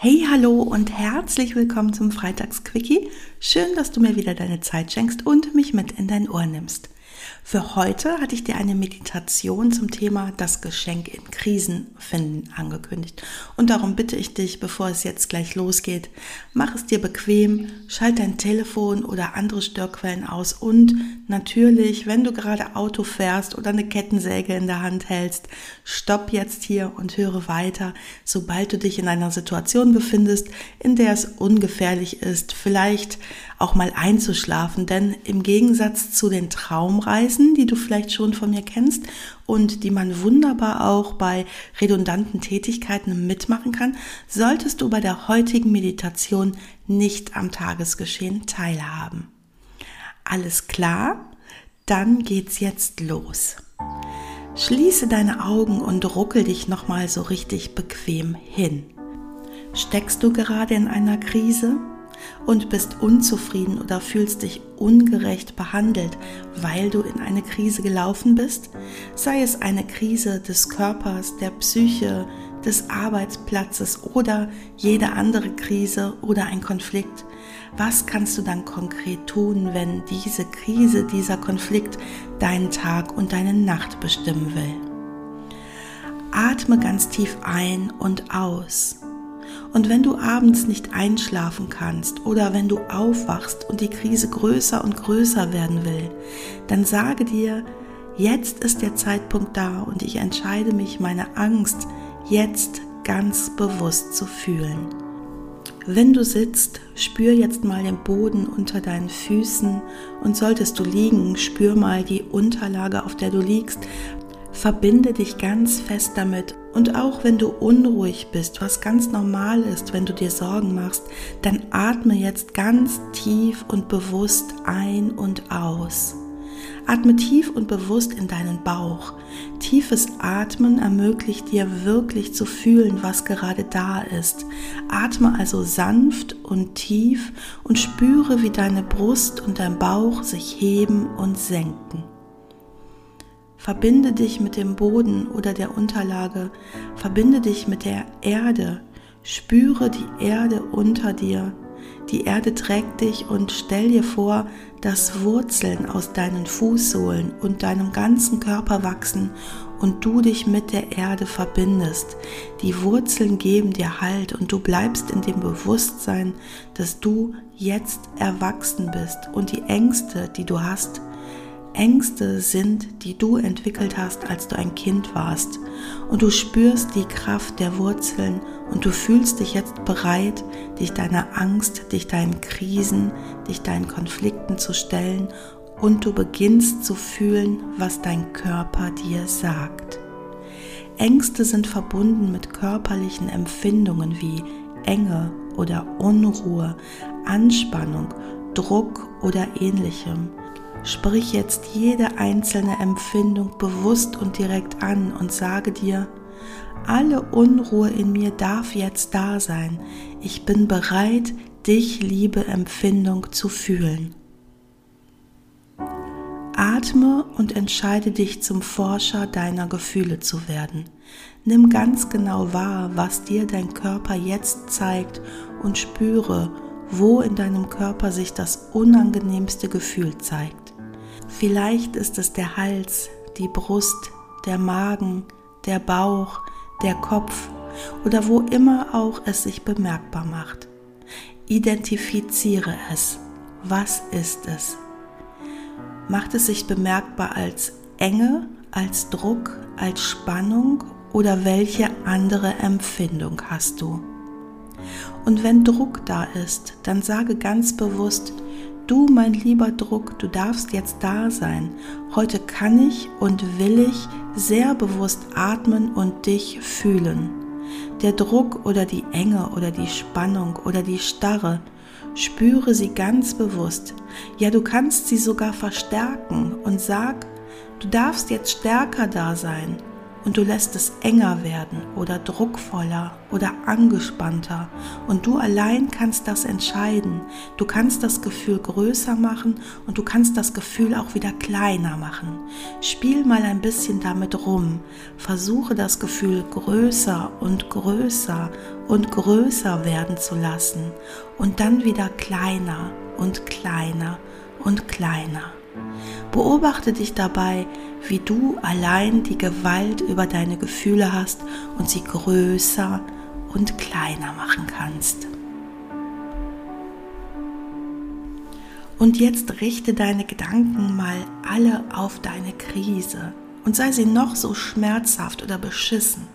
Hey, hallo und herzlich willkommen zum Freitagsquickie. Schön, dass du mir wieder deine Zeit schenkst und mich mit in dein Ohr nimmst. Für heute hatte ich dir eine Meditation zum Thema das Geschenk in Krisen finden angekündigt. Und darum bitte ich dich, bevor es jetzt gleich losgeht, mach es dir bequem, schalt dein Telefon oder andere Störquellen aus und natürlich, wenn du gerade Auto fährst oder eine Kettensäge in der Hand hältst, stopp jetzt hier und höre weiter, sobald du dich in einer Situation befindest, in der es ungefährlich ist, vielleicht auch mal einzuschlafen, denn im Gegensatz zu den Traumreisen, die du vielleicht schon von mir kennst und die man wunderbar auch bei redundanten Tätigkeiten mitmachen kann, solltest du bei der heutigen Meditation nicht am Tagesgeschehen teilhaben. Alles klar? Dann geht's jetzt los. Schließe deine Augen und ruckel dich nochmal so richtig bequem hin. Steckst du gerade in einer Krise? Und bist unzufrieden oder fühlst dich ungerecht behandelt, weil du in eine Krise gelaufen bist, sei es eine Krise des Körpers, der Psyche, des Arbeitsplatzes oder jede andere Krise oder ein Konflikt, was kannst du dann konkret tun, wenn diese Krise, dieser Konflikt deinen Tag und deine Nacht bestimmen will? Atme ganz tief ein und aus und wenn du abends nicht einschlafen kannst oder wenn du aufwachst und die Krise größer und größer werden will, dann sage dir, jetzt ist der Zeitpunkt da und ich entscheide mich, meine Angst jetzt ganz bewusst zu fühlen. Wenn du sitzt, spür jetzt mal den Boden unter deinen Füßen und solltest du liegen, spür mal die Unterlage, auf der du liegst, Verbinde dich ganz fest damit. Und auch wenn du unruhig bist, was ganz normal ist, wenn du dir Sorgen machst, dann atme jetzt ganz tief und bewusst ein und aus. Atme tief und bewusst in deinen Bauch. Tiefes Atmen ermöglicht dir wirklich zu fühlen, was gerade da ist. Atme also sanft und tief und spüre, wie deine Brust und dein Bauch sich heben und senken. Verbinde dich mit dem Boden oder der Unterlage, verbinde dich mit der Erde, spüre die Erde unter dir. Die Erde trägt dich und stell dir vor, dass Wurzeln aus deinen Fußsohlen und deinem ganzen Körper wachsen und du dich mit der Erde verbindest. Die Wurzeln geben dir Halt und du bleibst in dem Bewusstsein, dass du jetzt erwachsen bist und die Ängste, die du hast, Ängste sind, die du entwickelt hast, als du ein Kind warst. Und du spürst die Kraft der Wurzeln und du fühlst dich jetzt bereit, dich deiner Angst, dich deinen Krisen, dich deinen Konflikten zu stellen und du beginnst zu fühlen, was dein Körper dir sagt. Ängste sind verbunden mit körperlichen Empfindungen wie Enge oder Unruhe, Anspannung, Druck oder ähnlichem. Sprich jetzt jede einzelne Empfindung bewusst und direkt an und sage dir, alle Unruhe in mir darf jetzt da sein. Ich bin bereit, dich, liebe Empfindung, zu fühlen. Atme und entscheide dich zum Forscher deiner Gefühle zu werden. Nimm ganz genau wahr, was dir dein Körper jetzt zeigt und spüre, wo in deinem Körper sich das unangenehmste Gefühl zeigt. Vielleicht ist es der Hals, die Brust, der Magen, der Bauch, der Kopf oder wo immer auch es sich bemerkbar macht. Identifiziere es. Was ist es? Macht es sich bemerkbar als Enge, als Druck, als Spannung oder welche andere Empfindung hast du? Und wenn Druck da ist, dann sage ganz bewusst, Du, mein lieber Druck, du darfst jetzt da sein. Heute kann ich und will ich sehr bewusst atmen und dich fühlen. Der Druck oder die Enge oder die Spannung oder die Starre, Spüre sie ganz bewusst. Ja, du kannst sie sogar verstärken und sag, du darfst jetzt stärker da sein und du lässt es enger werden oder druckvoller oder angespannter und du allein kannst das entscheiden. Du kannst das Gefühl größer machen und du kannst das Gefühl auch wieder kleiner machen. Spiel mal ein bisschen damit rum. Versuche das Gefühl größer und größer und größer werden zu lassen und dann wieder kleiner und kleiner und kleiner. Beobachte dich dabei, wie du allein die Gewalt über deine Gefühle hast und sie größer und kleiner machen kannst. Und jetzt richte deine Gedanken mal alle auf deine Krise und sei sie noch so schmerzhaft oder beschissen.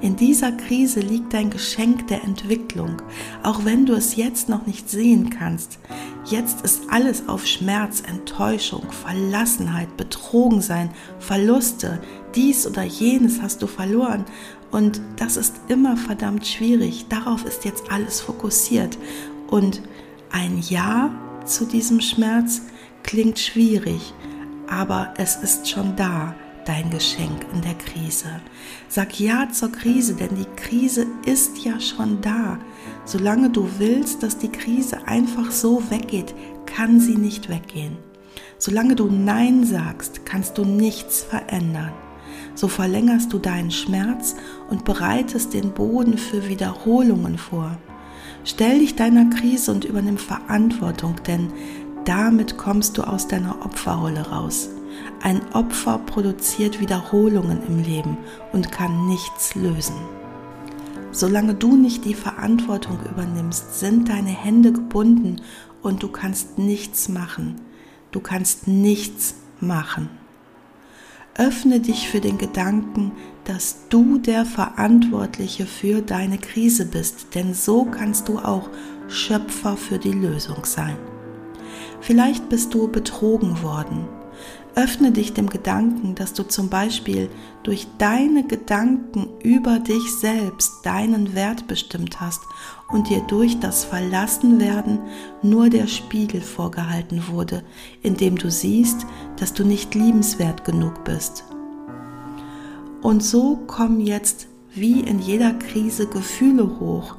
In dieser Krise liegt dein Geschenk der Entwicklung, auch wenn du es jetzt noch nicht sehen kannst. Jetzt ist alles auf Schmerz, Enttäuschung, Verlassenheit, Betrogensein, Verluste, dies oder jenes hast du verloren. Und das ist immer verdammt schwierig. Darauf ist jetzt alles fokussiert. Und ein Ja zu diesem Schmerz klingt schwierig, aber es ist schon da dein Geschenk in der Krise. Sag Ja zur Krise, denn die Krise ist ja schon da. Solange du willst, dass die Krise einfach so weggeht, kann sie nicht weggehen. Solange du Nein sagst, kannst du nichts verändern. So verlängerst du deinen Schmerz und bereitest den Boden für Wiederholungen vor. Stell dich deiner Krise und übernimm Verantwortung, denn damit kommst du aus deiner Opferrolle raus. Ein Opfer produziert Wiederholungen im Leben und kann nichts lösen. Solange du nicht die Verantwortung übernimmst, sind deine Hände gebunden und du kannst nichts machen. Du kannst nichts machen. Öffne dich für den Gedanken, dass du der Verantwortliche für deine Krise bist, denn so kannst du auch Schöpfer für die Lösung sein. Vielleicht bist du betrogen worden Öffne dich dem Gedanken, dass du zum Beispiel durch deine Gedanken über dich selbst deinen Wert bestimmt hast und dir durch das Verlassenwerden nur der Spiegel vorgehalten wurde, in dem du siehst, dass du nicht liebenswert genug bist. Und so kommen jetzt wie in jeder Krise Gefühle hoch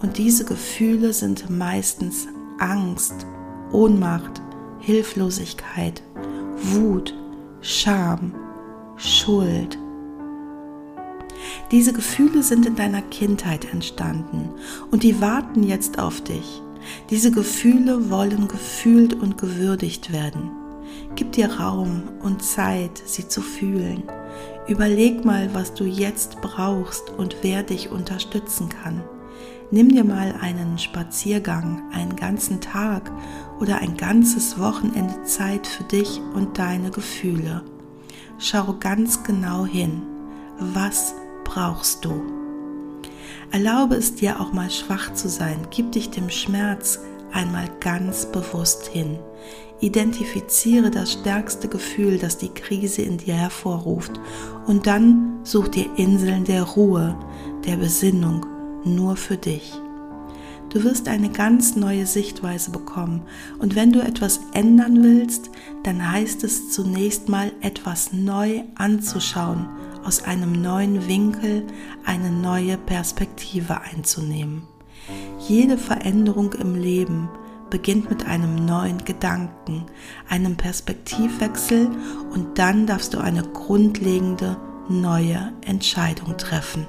und diese Gefühle sind meistens Angst, Ohnmacht, Hilflosigkeit, Wut, Scham, Schuld. Diese Gefühle sind in deiner Kindheit entstanden und die warten jetzt auf dich. Diese Gefühle wollen gefühlt und gewürdigt werden. Gib dir Raum und Zeit, sie zu fühlen. Überleg mal, was du jetzt brauchst und wer dich unterstützen kann. Nimm dir mal einen Spaziergang, einen ganzen Tag oder ein ganzes Wochenende Zeit für dich und deine Gefühle. Schau ganz genau hin. Was brauchst du? Erlaube es dir auch mal schwach zu sein. Gib dich dem Schmerz einmal ganz bewusst hin. Identifiziere das stärkste Gefühl, das die Krise in dir hervorruft und dann such dir Inseln der Ruhe, der Besinnung nur für dich. Du wirst eine ganz neue Sichtweise bekommen und wenn du etwas ändern willst, dann heißt es zunächst mal etwas neu anzuschauen, aus einem neuen Winkel eine neue Perspektive einzunehmen. Jede Veränderung im Leben beginnt mit einem neuen Gedanken, einem Perspektivwechsel und dann darfst du eine grundlegende neue Entscheidung treffen,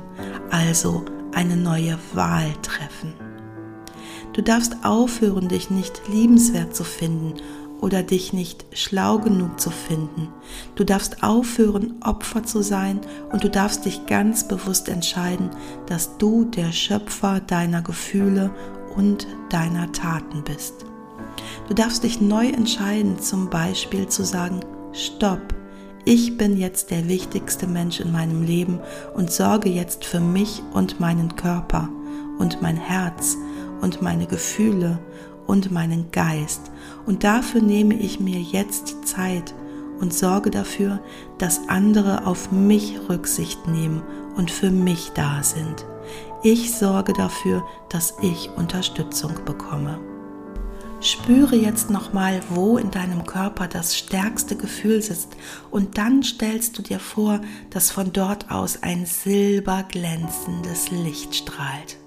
also eine neue Wahl treffen. Du darfst aufhören, dich nicht liebenswert zu finden oder dich nicht schlau genug zu finden. Du darfst aufhören, Opfer zu sein und du darfst dich ganz bewusst entscheiden, dass du der Schöpfer deiner Gefühle und deiner Taten bist. Du darfst dich neu entscheiden, zum Beispiel zu sagen, stopp, ich bin jetzt der wichtigste Mensch in meinem Leben und sorge jetzt für mich und meinen Körper und mein Herz und meine Gefühle und meinen Geist. Und dafür nehme ich mir jetzt Zeit und sorge dafür, dass andere auf mich Rücksicht nehmen und für mich da sind. Ich sorge dafür, dass ich Unterstützung bekomme. Spüre jetzt nochmal, wo in deinem Körper das stärkste Gefühl sitzt und dann stellst du dir vor, dass von dort aus ein silberglänzendes Licht strahlt.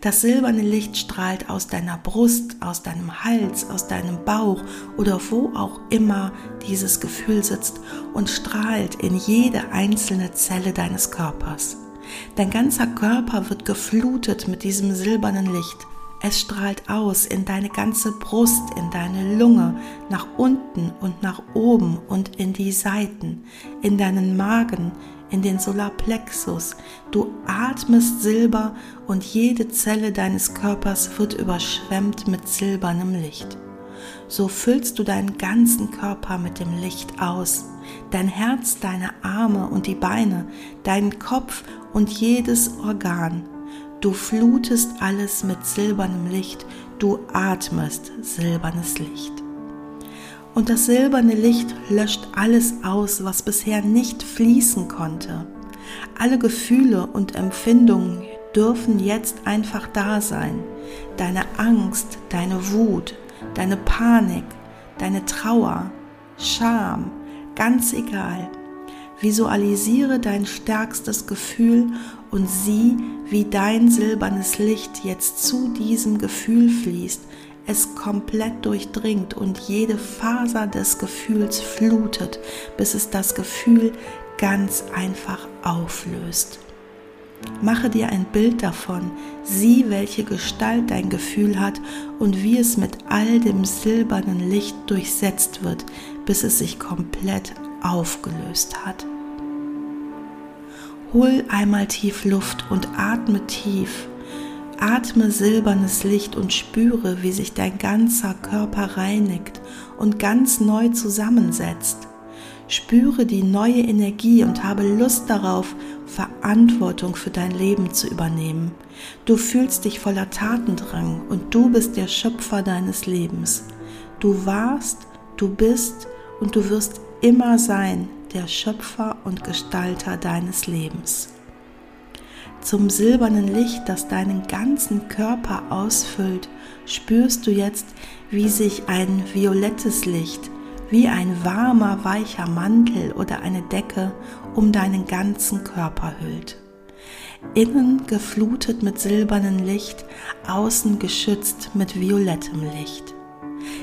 Das silberne Licht strahlt aus deiner Brust, aus deinem Hals, aus deinem Bauch oder wo auch immer dieses Gefühl sitzt und strahlt in jede einzelne Zelle deines Körpers. Dein ganzer Körper wird geflutet mit diesem silbernen Licht es strahlt aus in deine ganze Brust, in deine Lunge, nach unten und nach oben und in die Seiten, in deinen Magen, in den Solarplexus. Du atmest Silber und jede Zelle deines Körpers wird überschwemmt mit silbernem Licht. So füllst du deinen ganzen Körper mit dem Licht aus, dein Herz, deine Arme und die Beine, deinen Kopf und jedes Organ Du flutest alles mit silbernem Licht, du atmest silbernes Licht. Und das silberne Licht löscht alles aus, was bisher nicht fließen konnte. Alle Gefühle und Empfindungen dürfen jetzt einfach da sein. Deine Angst, deine Wut, deine Panik, deine Trauer, Scham, ganz egal. Visualisiere dein stärkstes Gefühl und sieh, wie dein silbernes Licht jetzt zu diesem Gefühl fließt, es komplett durchdringt und jede Faser des Gefühls flutet, bis es das Gefühl ganz einfach auflöst. Mache dir ein Bild davon, sieh, welche Gestalt dein Gefühl hat und wie es mit all dem silbernen Licht durchsetzt wird, bis es sich komplett aufgelöst hat. Hol einmal tief Luft und atme tief. Atme silbernes Licht und spüre, wie sich dein ganzer Körper reinigt und ganz neu zusammensetzt. Spüre die neue Energie und habe Lust darauf, Verantwortung für dein Leben zu übernehmen. Du fühlst dich voller Tatendrang und du bist der Schöpfer deines Lebens. Du warst, du bist und du wirst immer sein der Schöpfer und Gestalter deines Lebens. Zum silbernen Licht, das deinen ganzen Körper ausfüllt, spürst du jetzt, wie sich ein violettes Licht, wie ein warmer, weicher Mantel oder eine Decke um deinen ganzen Körper hüllt. Innen geflutet mit silbernem Licht, außen geschützt mit violettem Licht.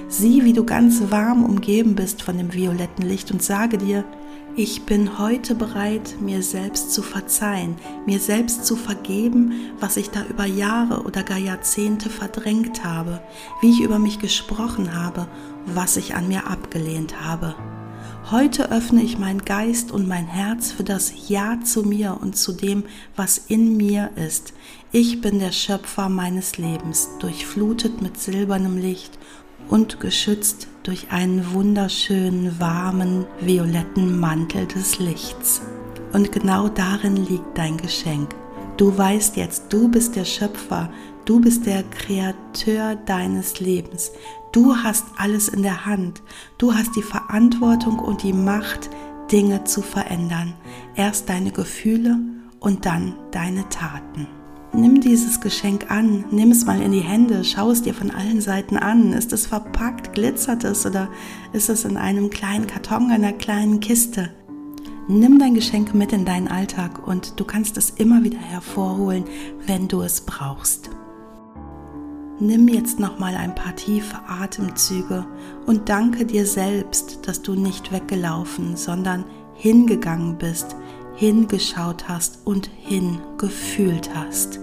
Sieh, wie du ganz warm umgeben bist von dem violetten Licht und sage dir, ich bin heute bereit, mir selbst zu verzeihen, mir selbst zu vergeben, was ich da über Jahre oder gar Jahrzehnte verdrängt habe, wie ich über mich gesprochen habe, was ich an mir abgelehnt habe. Heute öffne ich meinen Geist und mein Herz für das Ja zu mir und zu dem, was in mir ist. Ich bin der Schöpfer meines Lebens, durchflutet mit silbernem Licht und geschützt durch einen wunderschönen, warmen, violetten Mantel des Lichts. Und genau darin liegt dein Geschenk. Du weißt jetzt, du bist der Schöpfer, du bist der Kreateur deines Lebens. Du hast alles in der Hand. Du hast die Verantwortung und die Macht, Dinge zu verändern. Erst deine Gefühle und dann deine Taten. Nimm dieses Geschenk an, nimm es mal in die Hände, schau es dir von allen Seiten an. Ist es verpackt, glitzert es oder ist es in einem kleinen Karton, einer kleinen Kiste? Nimm dein Geschenk mit in deinen Alltag und du kannst es immer wieder hervorholen, wenn du es brauchst. Nimm jetzt noch mal ein paar tiefe Atemzüge und danke dir selbst, dass du nicht weggelaufen, sondern hingegangen bist, hingeschaut hast und hingefühlt hast.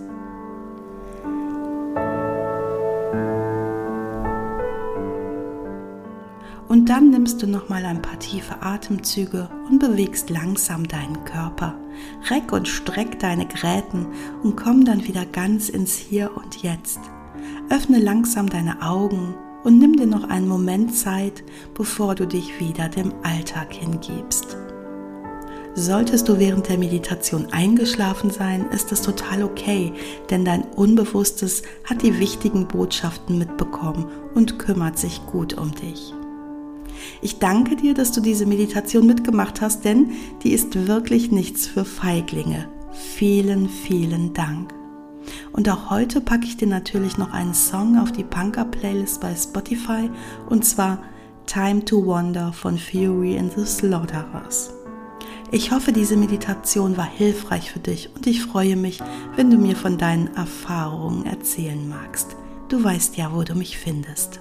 Und dann nimmst du noch mal ein paar tiefe Atemzüge und bewegst langsam deinen Körper. Reck und streck deine Gräten und komm dann wieder ganz ins Hier und Jetzt. Öffne langsam deine Augen und nimm dir noch einen Moment Zeit, bevor du dich wieder dem Alltag hingibst. Solltest du während der Meditation eingeschlafen sein, ist es total okay, denn dein Unbewusstes hat die wichtigen Botschaften mitbekommen und kümmert sich gut um dich. Ich danke dir, dass du diese Meditation mitgemacht hast, denn die ist wirklich nichts für Feiglinge. Vielen, vielen Dank. Und auch heute packe ich dir natürlich noch einen Song auf die Punker-Playlist bei Spotify und zwar Time to Wander von Fury in the Slaughterhouse. Ich hoffe, diese Meditation war hilfreich für dich und ich freue mich, wenn du mir von deinen Erfahrungen erzählen magst. Du weißt ja, wo du mich findest.